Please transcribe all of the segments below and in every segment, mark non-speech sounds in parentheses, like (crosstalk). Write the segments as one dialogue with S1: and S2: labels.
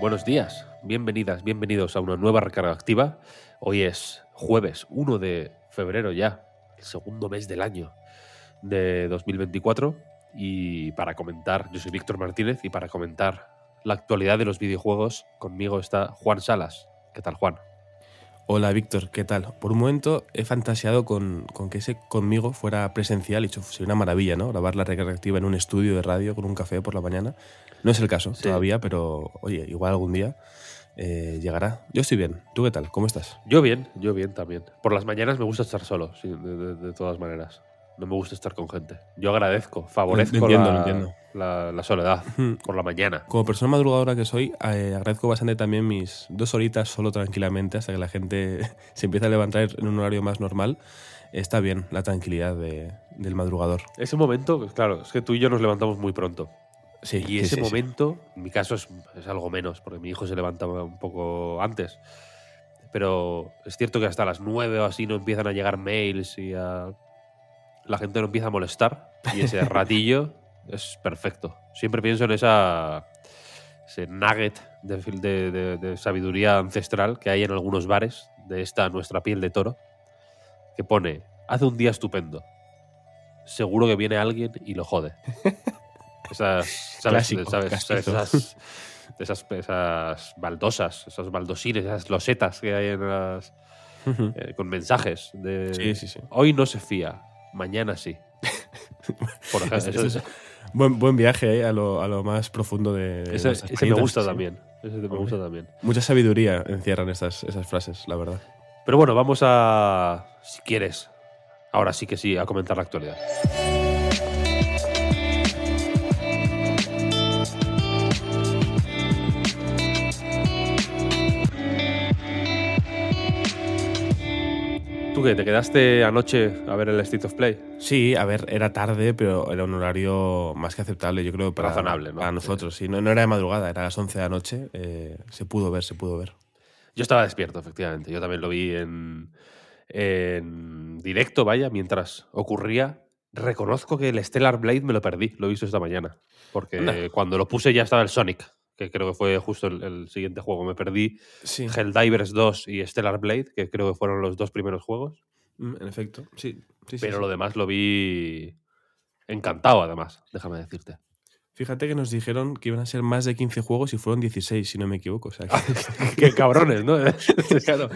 S1: Buenos días, bienvenidas, bienvenidos a una nueva recarga activa. Hoy es jueves 1 de febrero ya, el segundo mes del año de 2024. Y para comentar, yo soy Víctor Martínez y para comentar la actualidad de los videojuegos, conmigo está Juan Salas. ¿Qué tal, Juan?
S2: Hola Víctor, ¿qué tal? Por un momento he fantaseado con, con que ese conmigo fuera presencial y sería una maravilla, ¿no? Grabar la recarga activa en un estudio de radio con un café por la mañana. No es el caso
S1: Sí.
S2: todavía, pero oye, igual algún día eh, llegará. Yo estoy bien. ¿Tú qué tal? ¿Cómo estás?
S1: Yo bien, yo bien también. Por las mañanas me gusta estar solo, sí, de, de- de todas maneras. No me gusta estar con gente. Yo agradezco, favorezco
S2: entiendo,
S1: la,
S2: entiendo.
S1: la- la soledad
S2: Hmm.
S1: por la mañana.
S2: Como persona madrugadora que soy, eh, agradezco bastante también mis dos horitas solo tranquilamente hasta que la gente (laughs) se empieza a levantar en un horario más normal. Está bien la tranquilidad de- del madrugador.
S1: Ese momento, pues, claro, es que tú y yo nos levantamos muy pronto.
S2: Sí,
S1: Y ese
S2: sí, sí.
S1: momento, en mi caso es, es algo menos, porque mi hijo se levantaba un poco antes. Pero es cierto que hasta las 9 o así no empiezan a llegar mails y a- la gente no empieza a molestar. Y ese (laughs) ratillo es perfecto. Siempre pienso en esa ese nugget de, fil- de- de- de sabiduría ancestral que hay en algunos bares de esta nuestra piel de toro, que pone, hace un día estupendo. Seguro que viene alguien y lo jode. (laughs) Esas, ¿sabes?
S2: Clásico,
S1: ¿sabes?
S2: castizo.
S1: Esas, esas, esas baldosas, esos baldosines, esas losetas que hay en las, eh, con mensajes de
S2: Sí, sí, sí.
S1: hoy no se fía, mañana sí. (laughs) Por eso-
S2: es (laughs) buen, buen viaje eh, a, lo, a lo más profundo de.
S1: ese, ese me gusta
S2: sí.
S1: también. Ese me
S2: Hombre.
S1: gusta también.
S2: Mucha sabiduría encierran estas, esas frases, la verdad.
S1: Pero bueno, vamos a, si quieres, ahora sí que sí, a comentar la actualidad. ¿Tú qué? ¿Te quedaste anoche a ver el State of Play?
S2: Sí, a ver, era tarde, pero era un horario más que aceptable, yo creo, para,
S1: Razonable, ¿no?
S2: para nosotros. Sí, no, no era de madrugada, era a las 11 de la noche. eh, se pudo ver, se pudo ver.
S1: Yo estaba despierto, efectivamente. Yo también lo vi en, en directo, vaya, mientras ocurría. Reconozco que el Stellar Blade me lo perdí, lo he visto esta mañana. Porque
S2: Anda.
S1: cuando lo puse ya estaba el Sonic, que creo que fue justo el, el siguiente juego. Me perdí
S2: Sí,
S1: Helldivers 2 y Stellar Blade, que creo que fueron los dos primeros juegos.
S2: mm, en efecto. Sí, sí,
S1: pero
S2: sí.
S1: lo demás lo vi encantado, además, déjame decirte.
S2: Fíjate que nos dijeron que iban a ser más de 15 juegos y fueron 16, si no me equivoco. O sea, que (laughs) (laughs)
S1: Qué cabrones, ¿no? (laughs)
S2: claro,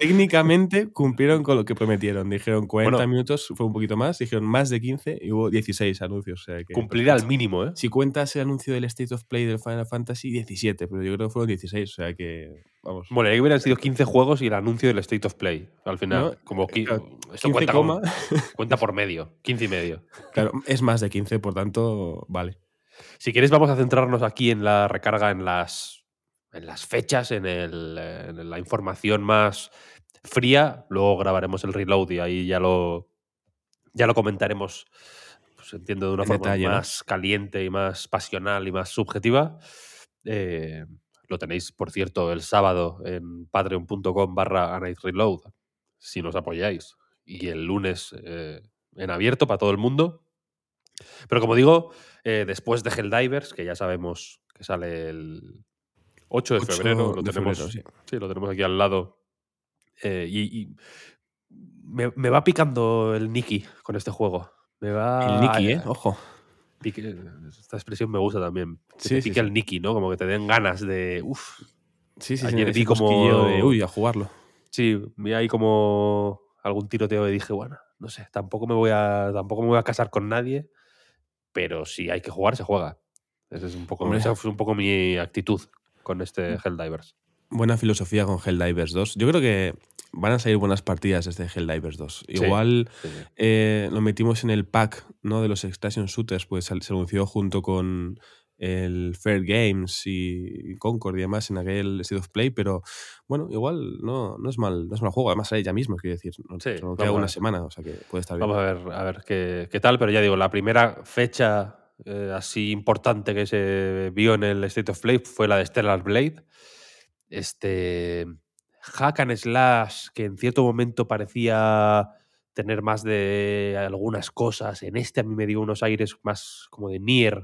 S2: técnicamente cumplieron con lo que prometieron. Dijeron 40
S1: Bueno.
S2: minutos, fue un poquito más. Dijeron más de 15 y hubo 16 anuncios. O sea que,
S1: Cumplir al mínimo, ¿eh?
S2: Si cuentas el anuncio del State of Play del Final Fantasy, 17, pero yo creo que fueron 16, o sea que, vamos.
S1: Bueno, ahí hubieran sido 15 juegos y el anuncio del State of Play. Al final,
S2: No,
S1: como
S2: claro,
S1: esto
S2: 15
S1: cuenta,
S2: coma.
S1: como- cuenta por medio, 15 y medio.
S2: Claro, es más de 15, por tanto, vale.
S1: Si quieres, vamos a centrarnos aquí en la recarga, en las, en las fechas, en, el, en la información más fría. Luego grabaremos el reload y ahí ya lo, ya lo comentaremos, pues, entiendo, de una
S2: En
S1: forma
S2: detalle, ¿no?
S1: más caliente y más pasional y más subjetiva. Eh, lo tenéis, por cierto, el sábado en patreon.com barra reload, si nos apoyáis. Y el lunes eh, en abierto para todo el mundo. Pero como digo, eh, después de Helldivers, que ya sabemos que sale el 8 de
S2: 8
S1: febrero, lo
S2: de
S1: tenemos,
S2: febrero, sí.
S1: sí, lo tenemos aquí al lado. eh, y y me, me va picando el Nicky con este juego. Me va.
S2: El Nicky, ¿eh? Ojo.
S1: pique- esta expresión me gusta también. Que
S2: Sí,
S1: te pique el Nicky, ¿no? Como que te den ganas de. Uf.
S2: Sí, sí,
S1: Ayer
S2: sí.
S1: vi como-
S2: de, uy, a jugarlo.
S1: Sí, vi ahí como algún tiroteo y dije, bueno, no sé, tampoco me voy a, tampoco me voy a casar con nadie, pero si hay que jugar, se juega. Esa es un poco, esa fue un poco mi actitud con este Helldivers.
S2: buena filosofía con Helldivers 2. Yo creo que van a salir buenas partidas desde Helldivers 2. Igual
S1: sí, sí.
S2: eh, lo metimos en el pack ¿no? de los Extraction Shooters, pues se anunció junto con el Fair Games y Concord y demás en aquel State of Play, pero bueno, igual no, no, es, mal, no es mal juego. Además sale ya mismo, quiero decir. No,
S1: Sí,
S2: solo queda
S1: a
S2: una semana, o sea que puede estar bien.
S1: Vamos a ver, a ver qué, qué tal, pero ya digo, la primera fecha eh, así importante que se vio en el State of Play fue la de Stellar Blade. Este hack and slash que en cierto momento parecía tener más de algunas cosas. En este a mí me dio unos aires más como de Nier,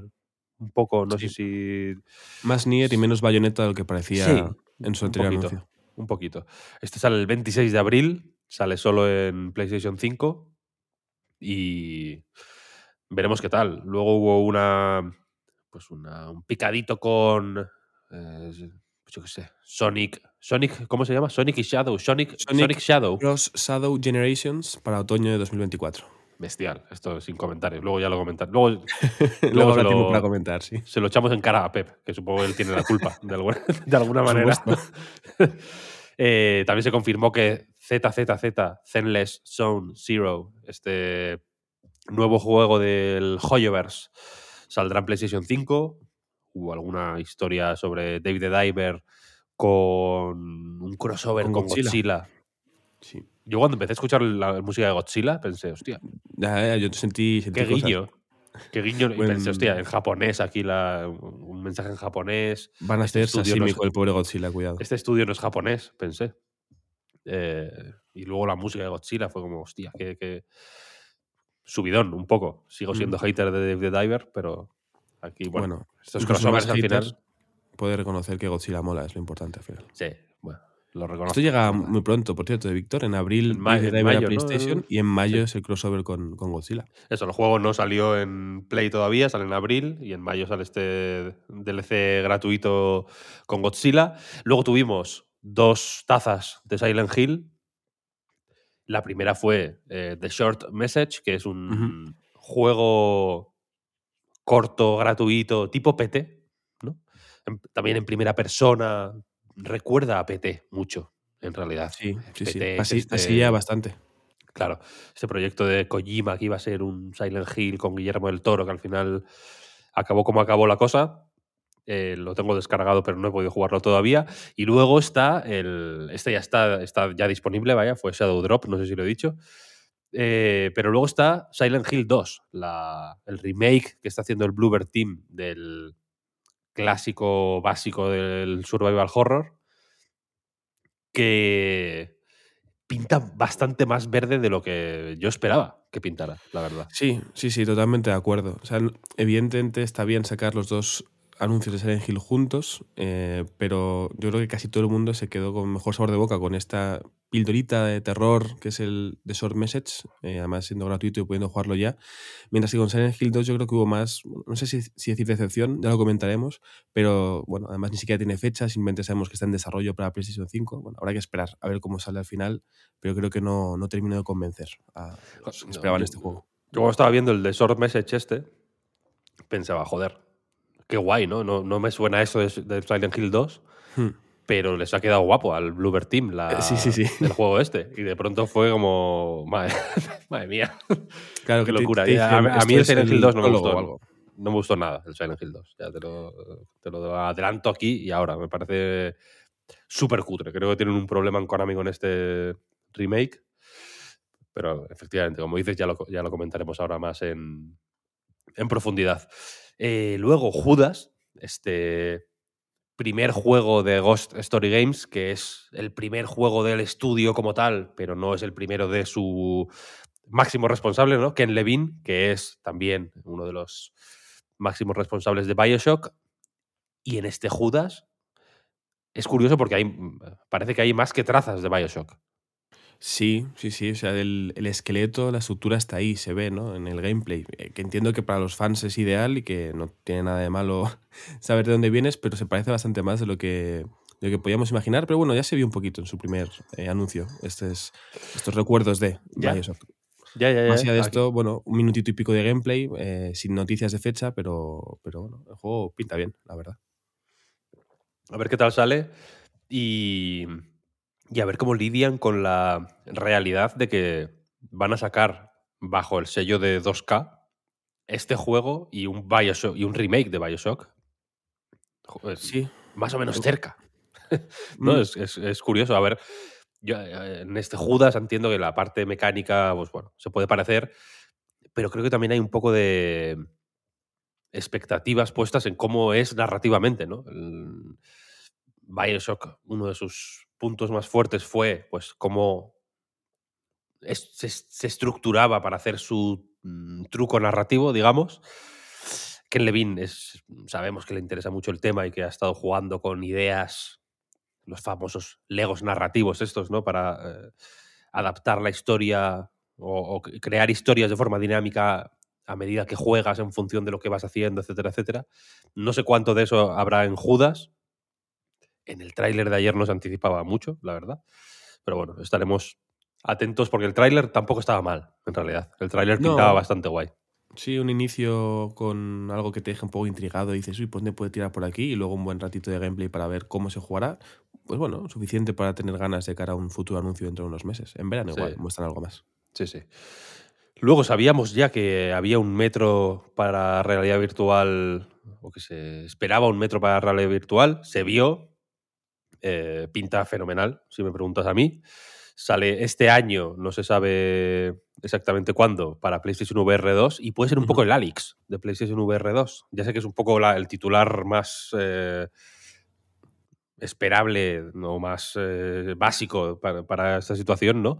S1: un poco, no
S2: Sí.
S1: sé si
S2: Más Nier y menos Bayonetta de lo que parecía
S1: Sí,
S2: en su
S1: un
S2: anterior
S1: poquito.
S2: anuncio.
S1: un poquito. Este sale el 26 de abril, sale solo en PlayStation 5 y veremos qué tal. Luego hubo una, pues una, un picadito con, eh, yo qué sé, Sonic, Sonic, ¿cómo se llama? Sonic y Shadow, Sonic,
S2: Sonic
S1: Sonic Shadow.
S2: Cross Shadow Generations para otoño de 2024.
S1: Bestial, esto sin comentarios. Luego ya lo comentar. (laughs) Luego
S2: Luego
S1: se
S2: habrá tiempo
S1: lo-
S2: para comentar, sí.
S1: se lo echamos en cara a Pep, que supongo que él tiene la culpa de alguna, (laughs) de alguna manera. (laughs) Eh, también se confirmó que ZZZ, Zenless Zone Zero, este nuevo juego del Hoyoverse, saldrá en PlayStation 5. Hubo alguna historia sobre David the Diver con un crossover
S2: Con
S1: con,
S2: Godzilla.
S1: Godzilla.
S2: Sí.
S1: Yo cuando empecé a escuchar la música de Godzilla pensé, hostia,
S2: Ya, ya, yo sentí, sentí
S1: qué
S2: cosas.
S1: guiño. Qué guiño. Y pensé, hostia, en japonés aquí la, un mensaje en japonés.
S2: Van a
S1: Este estudio
S2: sashimi
S1: no es-
S2: el pobre Godzilla, cuidado.
S1: Este estudio no es japonés, pensé. Eh, y luego la música de Godzilla fue como, hostia, que subidón un poco. Sigo siendo
S2: Mm.
S1: hater de Dave the Diver, pero aquí, bueno,
S2: Bueno,
S1: estos crossovers al final.
S2: Puede reconocer que Godzilla mola, es lo importante al final.
S1: Sí, bueno, lo reconozco.
S2: Esto llega muy pronto, por cierto, de Víctor. En abril
S1: En en mayo, ¿no?
S2: PlayStation y en mayo
S1: Sí.
S2: es el crossover con, con Godzilla.
S1: Eso, el juego no salió en Play todavía, sale en abril y en mayo sale este DLC gratuito con Godzilla. Luego tuvimos dos tazas de Silent Hill. La primera fue eh, The Short Message, que es un juego corto, gratuito, tipo PT, ¿no? En- también en primera persona. Recuerda a PT mucho, en realidad.
S2: Sí, sí, sí.
S1: PT
S2: Así,
S1: este-
S2: así ya bastante.
S1: Claro, este proyecto de Kojima que iba a ser un Silent Hill con Guillermo del Toro, que al final acabó como acabó la cosa. Eh, lo tengo descargado, pero no he podido jugarlo todavía. Y luego está el. Este ya está, está ya disponible, vaya, fue Shadow Drop, no sé si lo he dicho. Eh, pero luego está Silent Hill 2, la- el remake que está haciendo el Bluebird Team del clásico básico del survival horror, que pinta bastante más verde de lo que yo esperaba que pintara, la verdad.
S2: Sí, sí, sí, totalmente de acuerdo. O sea, evidentemente está bien sacar los dos anuncios de Silent Hill juntos, eh, pero yo creo que casi todo el mundo se quedó con mejor sabor de boca con esta pildorita de terror que es el The Short Message, eh, además siendo gratuito y pudiendo jugarlo ya. Mientras que con Silent Hill 2 yo creo que hubo más, no sé si, si decir decepción, ya lo comentaremos, pero bueno, además ni siquiera tiene fecha, simplemente sabemos que está en desarrollo para PlayStation 5. Bueno, habrá que esperar a ver cómo sale al final, pero creo que no, no terminó de convencer a los que esperaban este juego.
S1: Yo cuando estaba viendo el de Short Message este, pensaba, joder, qué guay, ¿no? No, no me suena eso de, de Silent Hill 2,
S2: Hmm.
S1: Pero les ha quedado guapo al Bluebird Team la,
S2: Eh, sí, sí, sí.
S1: el juego este. Y de pronto fue como, madre, (laughs) madre mía,
S2: Claro
S1: qué
S2: te-
S1: locura.
S2: te
S1: a,
S2: dicen,
S1: a
S2: "Esto
S1: mí el Silent Hill 2 no me gustó.
S2: algo".
S1: No me gustó nada el Silent Hill 2. Ya te lo, te lo adelanto aquí y ahora. Me parece súper cutre. Creo que tienen un problema en Konami con este remake. Pero efectivamente, como dices, ya lo, ya lo comentaremos ahora más en, en profundidad. Eh, luego, Judas, este primer juego de Ghost Story Games, que es el primer juego del estudio como tal, pero no es el primero de su máximo responsable, ¿no? Ken Levine, que es también uno de los máximos responsables de Bioshock. Y en este Judas es curioso porque hay, parece que hay más que trazas de Bioshock.
S2: Sí, sí, sí. O sea, el, el esqueleto, la estructura está ahí, se ve, ¿no? En el gameplay. Eh, Que entiendo que para los fans es ideal y que no tiene nada de malo (laughs) saber de dónde vienes, pero se parece bastante más de lo que, de lo que podíamos imaginar. Pero bueno, ya se vio un poquito en su primer eh, anuncio. Estos, estos recuerdos de
S1: Ya.
S2: Bioshock.
S1: Ya, ya, ya.
S2: Más allá de
S1: Aquí-
S2: esto, bueno, un minutito y pico de gameplay, eh, sin noticias de fecha, pero, pero bueno, el juego pinta bien, la verdad.
S1: A ver qué tal sale. y, y a ver cómo lidian con la realidad de que van a sacar bajo el sello de 2K este juego y un Bioshock y un remake de Bioshock. Joder,
S2: Sí.
S1: Más o menos cerca. (laughs) no,
S2: Mm.
S1: es, es- es curioso. A ver, yo eh, en este Judas entiendo que la parte mecánica, pues bueno, se puede parecer, pero creo que también hay un poco de expectativas puestas en cómo es narrativamente, ¿no? El Bioshock, uno de sus puntos más fuertes fue, pues, cómo se, estructuraba para hacer su mm, truco narrativo, digamos. Ken Levine es, sabemos que le interesa mucho el tema y que ha estado jugando con ideas, los famosos legos narrativos estos, ¿no? Para eh, adaptar la historia o, o crear historias de forma dinámica a medida que juegas en función de lo que vas haciendo, etcétera, etcétera. No sé cuánto de eso habrá en Judas. En el tráiler de ayer no se anticipaba mucho, la verdad. Pero bueno, estaremos atentos porque el tráiler tampoco estaba mal, en realidad. El tráiler
S2: No.
S1: pintaba bastante guay.
S2: Sí, un inicio con algo que te deja un poco intrigado y dices, uy, pues me puede tirar por aquí y luego un buen ratito de gameplay para ver cómo se jugará. Pues bueno, suficiente para tener ganas de cara a un futuro anuncio dentro de unos meses. En verano
S1: Sí.
S2: igual muestran algo más.
S1: Sí, sí. Luego sabíamos ya que había un metro para realidad virtual, o que se esperaba un metro para realidad virtual. Se vio. Eh, pinta fenomenal, si me preguntas a mí. Sale este año, no se sabe exactamente cuándo, para PlayStation VR 2 y puede ser un poco el Alex de PlayStation VR 2. Ya sé que es un poco la- el titular más eh, esperable o más eh, básico para, para esta situación, ¿no?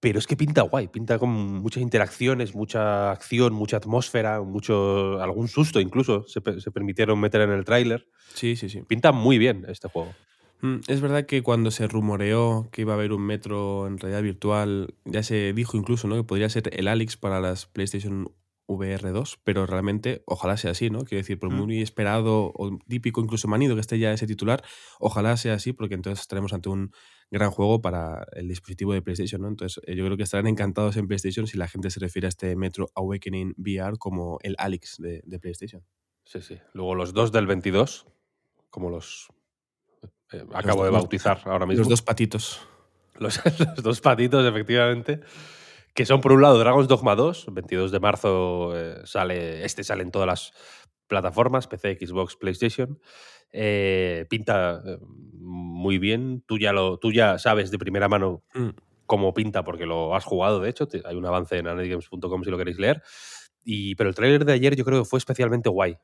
S1: Pero es que pinta guay, pinta con muchas interacciones, mucha acción, mucha atmósfera, mucho algún susto incluso se, se permitieron meter en el tráiler.
S2: Sí, sí, sí.
S1: Pinta muy bien este juego.
S2: Mm, Es verdad que cuando se rumoreó que iba a haber un metro en realidad virtual, ya se dijo incluso ¿no? que podría ser el Alex para las PlayStation VR 2, pero realmente ojalá sea así, ¿no? Quiero decir, por
S1: Mm.
S2: muy esperado o típico, incluso manido que esté ya ese titular, ojalá sea así, porque entonces estaremos ante un gran juego para el dispositivo de PlayStation, ¿no? Entonces eh, yo creo que estarán encantados en PlayStation si la gente se refiere a este Metro Awakening VR como el Alex de, de PlayStation.
S1: Sí, sí. Luego los dos del 22, como los eh, acabo
S2: dos-
S1: de
S2: los-
S1: bautizar ahora mismo.
S2: Los dos patitos.
S1: Los, (laughs) los dos patitos, efectivamente. Que son, por un lado, Dragon's Dogma 2. 22 de marzo eh, sale. Este sale en todas las plataformas: PC, Xbox, PlayStation. Eh, pinta eh, muy bien. Tú ya, lo, tú ya sabes de primera mano
S2: Mm.
S1: cómo pinta, porque lo has jugado, de hecho. Hay un avance en anetgames.com si lo queréis leer. Y, pero el tráiler de ayer yo creo que fue especialmente guay.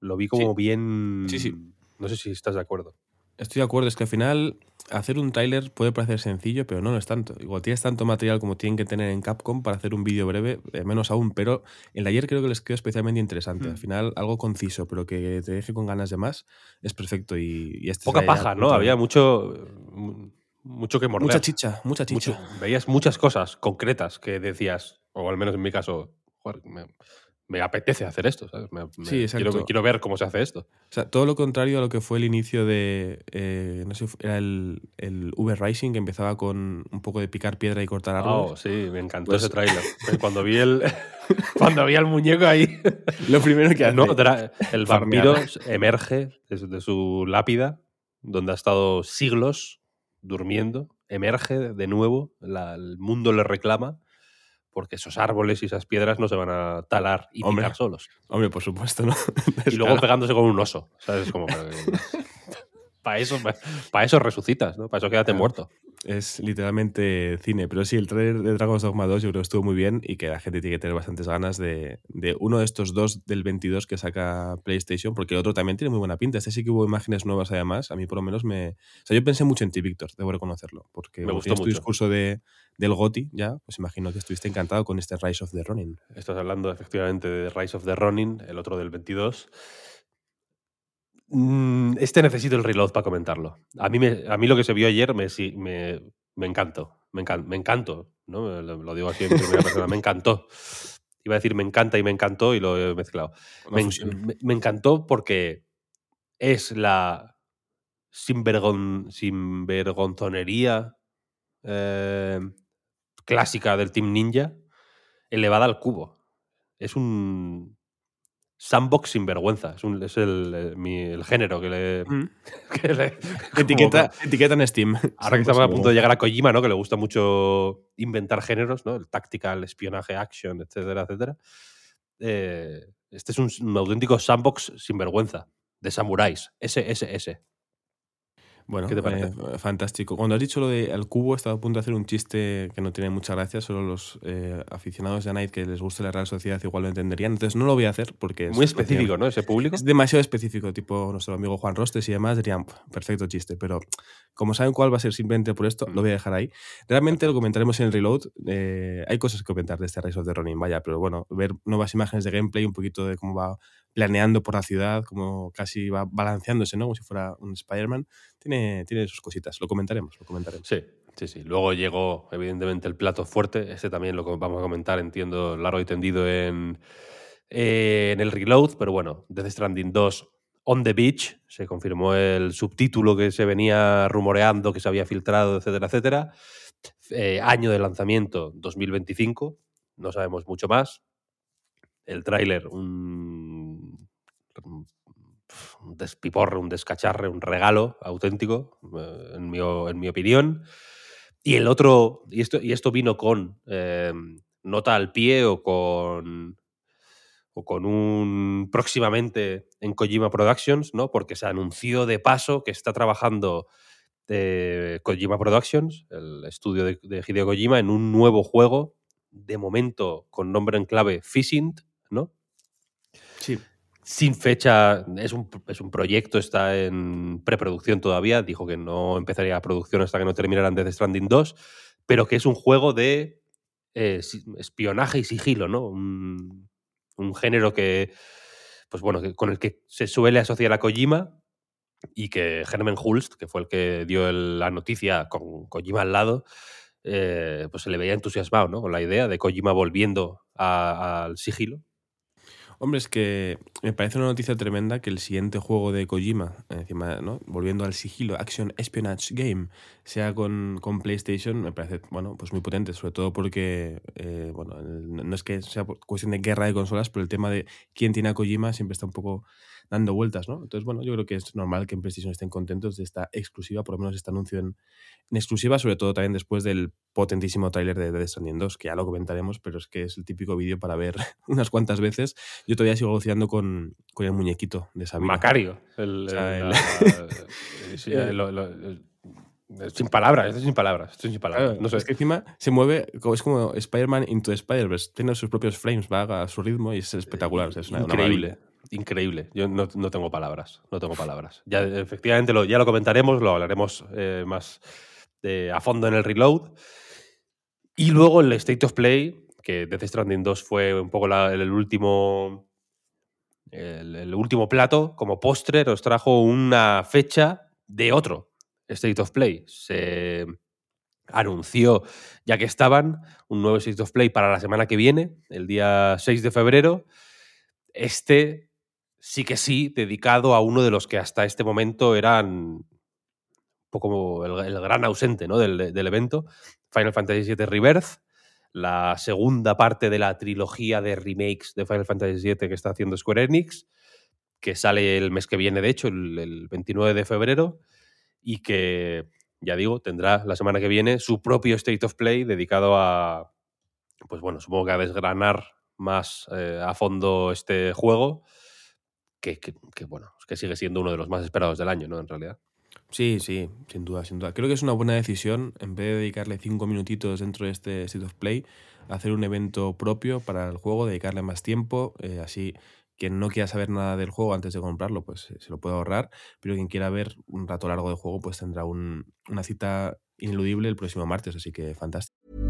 S1: Lo vi como
S2: Sí.
S1: bien.
S2: Sí, sí.
S1: No sé si estás de acuerdo.
S2: Estoy de acuerdo, es que al final hacer un tráiler puede parecer sencillo, pero no es tanto. Igual tienes tanto material como tienen que tener en Capcom para hacer un vídeo breve, eh, menos aún, pero el de ayer creo que les quedó especialmente interesante.
S1: Hmm.
S2: Al final, algo conciso, pero que te deje con ganas de más, es perfecto. Y, y este
S1: Poca paja, ¿no? Había mucho. mu- Mucho que morder.
S2: Mucha chicha, mucha
S1: Mucho-
S2: chicha.
S1: veías muchas cosas concretas que decías, o al menos en mi caso, "Joder, me, me apetece hacer esto, ¿sabes? Me- me-
S2: Sí, exacto.
S1: quiero, quiero ver cómo se hace esto.
S2: O sea, todo lo contrario a lo que fue el inicio de. eh, no sé, era el, el Uber Rising, que empezaba con un poco de picar piedra y cortar árboles.
S1: Oh, sí, me encantó
S2: Pues-
S1: ese tráiler. Cuando vi el (laughs) cuando vi al muñeco ahí,
S2: Lo primero que hace.
S1: no, dra- el vampiro emerge desde su lápida, donde ha estado siglos durmiendo, emerge de nuevo, la- el mundo le reclama, porque esos árboles y esas piedras no se van a talar y
S2: Hombre.
S1: picar solos.
S2: Hombre, por supuesto, ¿no? (laughs)
S1: Y luego pegándose con un oso, ¿sabes? Como (laughs) para eso, para eso resucitas, ¿no? Para eso quédate
S2: Claro.
S1: muerto.
S2: Es literalmente cine. Pero sí, el trailer de Dragon's Dogma 2 yo creo que estuvo muy bien y que la gente tiene que tener bastantes ganas de, de uno de estos dos del 22 que saca PlayStation, porque el otro también tiene muy buena pinta. Este sí que hubo imágenes nuevas además. A mí por lo menos me... O sea, yo pensé mucho en ti, Víctor, debo reconocerlo. Porque
S1: Me gustó
S2: tienes tu
S1: mucho.
S2: discurso de, del GOTI ya, pues imagino que estuviste encantado con este Rise of the Ronin.
S1: Estás hablando efectivamente de Rise of the Ronin, el otro del 22. Mm, Este necesito el reload para comentarlo. A mí, me, a mí lo que se vio ayer me, sí- me, me encantó. Me, encan- me encantó. ¿no? Lo, digo así en primera persona. Me encantó. Iba a decir me encanta y me encantó y lo he mezclado. Me encantó porque es la sinvergon- sinvergonzonería eh, clásica del Team Ninja elevada al cubo. Es un sandbox sin vergüenza. Es, un- es el, eh, mi- el género que le.
S2: Mm. (laughs)
S1: que le- (laughs)
S2: Etiqueta, en Steam. (laughs)
S1: ahora que estamos a punto de llegar a Kojima, ¿no? Que le gusta mucho inventar géneros, ¿no? El tactical, espionaje, action, etcétera, etcétera. Eh, este es un, un auténtico sandbox sin vergüenza. De samuráis. Ese, ese, ese.
S2: Bueno,
S1: ¿Qué te parece?
S2: eh, fantástico. Cuando has dicho lo de al cubo, estaba a punto de hacer un chiste que no tiene mucha gracia, solo los eh, aficionados de Night que les guste la Real Sociedad igual lo entenderían. Entonces no lo voy a hacer porque es
S1: Muy específico, ¿no? Ese público.
S2: Es demasiado específico, tipo nuestro amigo Juan Rostes y demás dirían, "Puf, perfecto chiste, pero como saben cuál va a ser simplemente por esto, lo voy a dejar ahí. Realmente lo comentaremos en el reload. eh, hay cosas que comentar de este Rise of the Ronin, vaya, pero bueno, ver nuevas imágenes de gameplay, un poquito de cómo va planeando por la ciudad, cómo casi va balanceándose, ¿no? Como si fuera un Spider-Man, tiene, sus cositas. Lo comentaremos, lo comentaremos.
S1: Sí, sí, sí. Luego llegó, evidentemente, el plato fuerte. Este también lo vamos a comentar, entiendo, largo y tendido en, eh, en el reload. Pero bueno, Death Stranding 2 On the Beach. Se confirmó el subtítulo que se venía rumoreando, que se había filtrado, etcétera, etcétera. Eh, año de lanzamiento 2025. No sabemos mucho más. El tráiler, un, un despiporre, un descacharre, un regalo auténtico, eh, en mi, opinión. Y el otro, y esto, y esto vino con eh, nota al pie o con, o con un próximamente en Kojima Productions, ¿no? Porque se anunció de paso que está trabajando eh, Kojima Productions, el estudio de, de Hideo Kojima, en un nuevo juego, de momento con nombre en clave Fishing, ¿no?
S2: Sí.
S1: Sin fecha, es un, es un proyecto, está en preproducción todavía. Dijo que no empezaría la producción hasta que no terminaran Death Stranding 2, pero que es un juego de eh, espionaje y sigilo, ¿no? Un, un género que, pues bueno, que- con el que se suele asociar a Kojima y que Herman Hulst, que fue el que dio la noticia con Kojima al lado, eh, pues se le veía entusiasmado, ¿no? Con la idea de Kojima volviendo al sigilo.
S2: Hombre, es que me parece una noticia tremenda que el siguiente juego de Kojima, encima, ¿no? Volviendo al sigilo, Action Espionage Game, sea con, con PlayStation, me parece, bueno, pues muy potente, sobre todo porque, eh, bueno, no es que sea cuestión de guerra de consolas, pero el tema de quién tiene a Kojima siempre está un poco dando vueltas, ¿no? Entonces, bueno, yo creo que es normal que en PlayStation estén contentos de esta exclusiva, por lo menos este anuncio en, exclusiva, sobre todo también después del potentísimo tráiler de Death Stranding 2, que ya lo comentaremos, pero es que es el típico vídeo para ver (laughs) unas cuantas veces. Yo todavía sigo alucinando con, con el muñequito de Sabina.
S1: Macario. El,
S2: O sea,
S1: el-
S2: el-
S1: la- sí, lo- lo- el- sin palabras, esto es sin palabras. Esto es sin palabras.
S2: Claro,
S1: no sé.
S2: Es que encima se mueve, es como Spider-Man into Spider-Verse. Tiene sus propios frames, va a su ritmo y es espectacular. o sea, es una,
S1: increíble. increíble. Yo no, no tengo palabras. No tengo palabras. Ya, efectivamente, lo, ya lo comentaremos, lo hablaremos eh, más eh, a fondo en el reload. Y luego el State of Play, que Death Stranding 2 fue un poco la- el último. El, último plato, como postre, os trajo una fecha de otro State of Play. Se anunció, ya que estaban, un nuevo State of Play para la semana que viene, el día 6 de febrero. Este sí que sí, dedicado a uno de los que hasta este momento eran un poco el, el gran ausente ¿no? del, del evento, Final Fantasy VII Rebirth, la segunda parte de la trilogía de remakes de Final Fantasy VII que está haciendo Square Enix, que sale el mes que viene, de hecho, el, el 29 de febrero, y que, ya digo, tendrá la semana que viene su propio State of Play dedicado a, pues bueno, supongo que a desgranar más eh, a fondo este juego, que, que, que, bueno, que sigue siendo uno de los más esperados del año, ¿no? En realidad.
S2: Sí, sí, sin duda, sin duda. Creo que es una buena decisión, en vez de dedicarle cinco minutitos dentro de este State of Play, hacer un evento propio para el juego, dedicarle más tiempo, eh, así quien no quiera saber nada del juego antes de comprarlo, pues eh, se lo puede ahorrar, pero quien quiera ver un rato largo de juego, pues tendrá un, una cita ineludible el próximo martes, así que fantástico.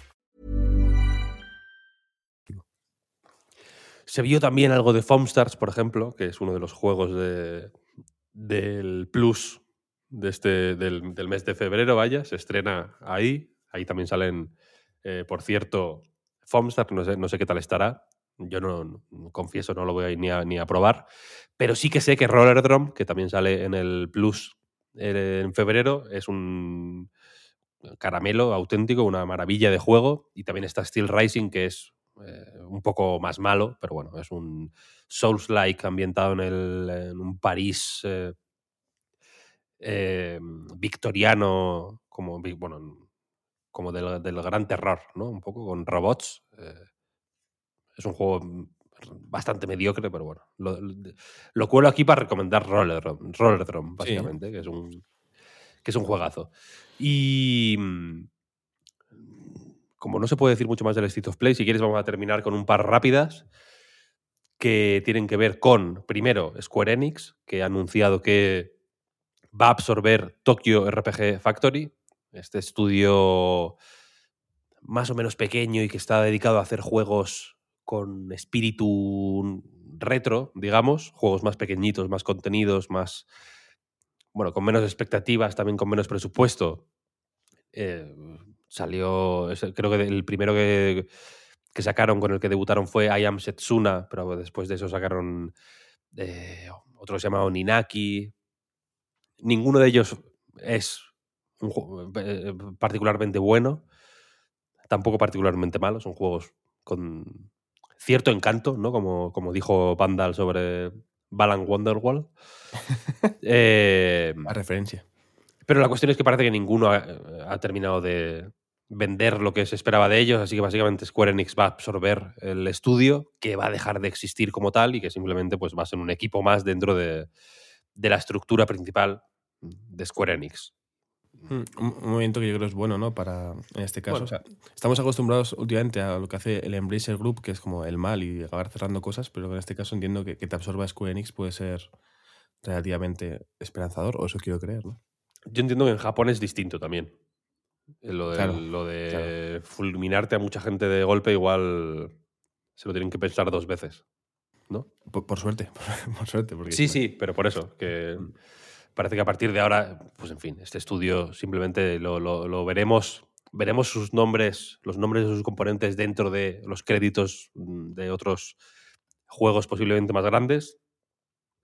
S1: Se vio también algo de Foamstars, por ejemplo, que es uno de los juegos de, del Plus de este, del, del mes de febrero, vaya, se estrena ahí. Ahí también salen, eh, por cierto, Foamstars, no sé, no sé qué tal estará. Yo no, confieso, no lo voy a ni a, ni probar. Pero sí que sé que Roller Drum, que también sale en el Plus eh, en febrero, es un caramelo auténtico, una maravilla de juego. Y también está Steel Rising, que es eh, un poco más malo, pero bueno, es un Souls-like ambientado en, el, en un París eh, eh, victoriano, como, bueno, como del, del gran terror, ¿no? Un poco con robots. eh. es un juego mm, bastante mediocre, pero bueno. Lo, lo cuelo aquí para recomendar Roller, Roller Drum, básicamente, que, es un, que es un juegazo. Y mm, como no se puede decir mucho más del State of Play, si quieres vamos a terminar con un par rápidas que tienen que ver con, primero, Square Enix, que ha anunciado que va a absorber Tokyo RPG Factory, este estudio más o menos pequeño y que está dedicado a hacer juegos con espíritu retro, digamos, juegos más pequeñitos, más contenidos, más, bueno, con menos expectativas, también con menos presupuesto. Eh, salió, creo que el primero que, que sacaron, con el que debutaron fue I Am Setsuna, pero después de eso sacaron eh, otro que se llama Oninaki. Ninguno de ellos es un ju- eh, particularmente bueno, tampoco particularmente malo, son juegos con cierto encanto, ¿no? Como, como dijo Vandal sobre Balan Wonderwall. (laughs) Eh,
S2: La referencia.
S1: pero la cuestión es que parece que ninguno ha, ha terminado de vender lo que se esperaba de ellos, así que básicamente Square Enix va a absorber el estudio, que va a dejar de existir como tal y que simplemente pues, va a ser un equipo más dentro de, de la estructura principal de Square Enix.
S2: Mm, Un, un movimiento que yo creo es bueno, ¿no? Para, en este caso.
S1: Bueno.
S2: O sea, estamos acostumbrados últimamente a lo que hace el Embracer Group, que es como el mal y acabar cerrando cosas, pero en este caso entiendo que, que te absorba Square Enix puede ser relativamente esperanzador, o eso quiero creer, ¿no?
S1: Yo entiendo que en Japón es distinto también. Eh, Lo de,
S2: Claro,
S1: lo de fulminarte a mucha gente de golpe igual se lo tienen que pensar dos veces, ¿no?
S2: Por, por suerte, por, (laughs) por suerte. Porque
S1: Sí, sí, pero por eso, que parece que a partir de ahora, pues en fin, este estudio simplemente lo, lo- lo veremos, veremos sus nombres, los nombres de sus componentes dentro de los créditos mm, de otros juegos posiblemente más grandes.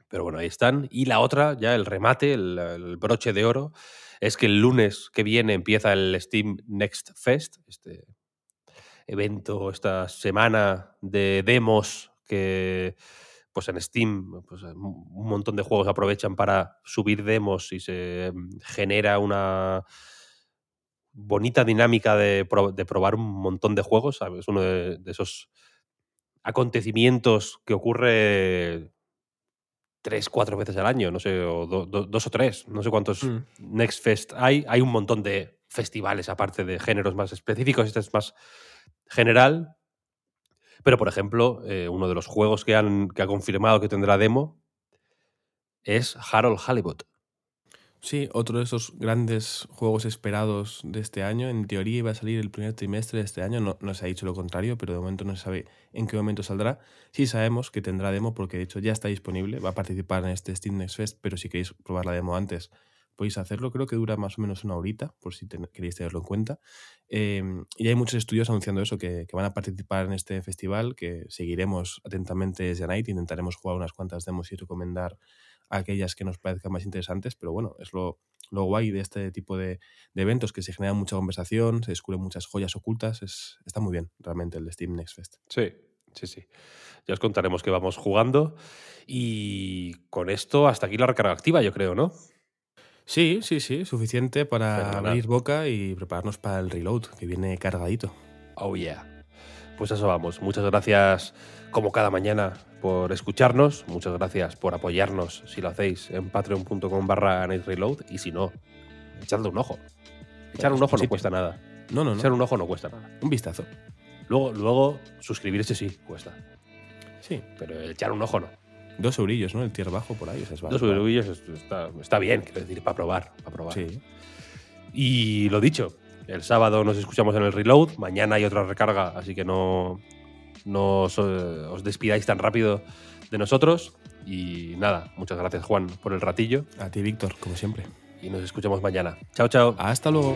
S1: Pero bueno, ahí están. Y la otra, ya el remate, el, el broche de oro, es que el lunes que viene empieza el Steam Next Fest, este evento, esta semana de demos que pues en Steam pues, un montón de juegos aprovechan para subir demos y se mm, genera una bonita dinámica de, pro- de probar un montón de juegos. Es uno de esos acontecimientos que ocurre tres, cuatro veces al año, no sé, o do- do- dos o tres, no sé cuántos
S2: Mm.
S1: Next Fest hay. Hay un montón de festivales aparte de géneros más específicos, este es más general. Pero, por ejemplo, eh, uno de los juegos que, han, que ha confirmado que tendrá demo es Harold Hollywood.
S2: Sí, otro de esos grandes juegos esperados de este año. En teoría iba a salir el primer trimestre de este año. No, no se ha dicho lo contrario, pero de momento no se sabe en qué momento saldrá. Sí sabemos que tendrá demo porque de hecho ya está disponible. Va a participar en este Steam Next Fest, pero si queréis probar la demo antes, podéis hacerlo. Creo que dura más o menos una horita, por si ten- queréis tenerlo en cuenta. Eh, y hay muchos estudios anunciando eso, que, van a participar en este festival, que seguiremos atentamente desde Night. Intentaremos jugar unas cuantas demos y recomendar aquellas que nos parezcan más interesantes, pero bueno, es lo, lo guay de este tipo de, de eventos, que se genera mucha conversación, se descubren muchas joyas ocultas, es, está muy bien realmente el Steam Next Fest.
S1: Sí, sí, sí. Ya os contaremos que vamos jugando. Y con esto, hasta aquí la recarga activa, yo creo, ¿no?
S2: Sí, sí, sí, suficiente para
S1: Fenomenal.
S2: abrir boca y prepararnos para el reload, que viene cargadito.
S1: Oh yeah. Pues eso vamos. Muchas gracias, como cada mañana, por escucharnos. Muchas gracias por apoyarnos, si lo hacéis, en patreon.com barra Reload. Y si no, echadle un ojo. Echar un ojo no cuesta nada.
S2: No, no,
S1: Echar
S2: no.
S1: un ojo no cuesta nada.
S2: Un vistazo.
S1: Luego, luego suscribirse sí cuesta.
S2: Sí.
S1: Pero echar un ojo no.
S2: Dos eurillos, ¿no? El tier bajo por ahí. o sea, es
S1: Dos eurillos está, está bien, quiero decir, para probar. Para probar.
S2: Sí.
S1: Y lo dicho, el sábado nos escuchamos en el reload, mañana hay otra recarga, así que no, no os, eh, os despidáis tan rápido de nosotros. Y nada, muchas gracias Juan por el ratillo
S2: A ti, Víctor, como siempre.
S1: y nos escuchamos mañana. Chao, chao.
S2: Hasta luego.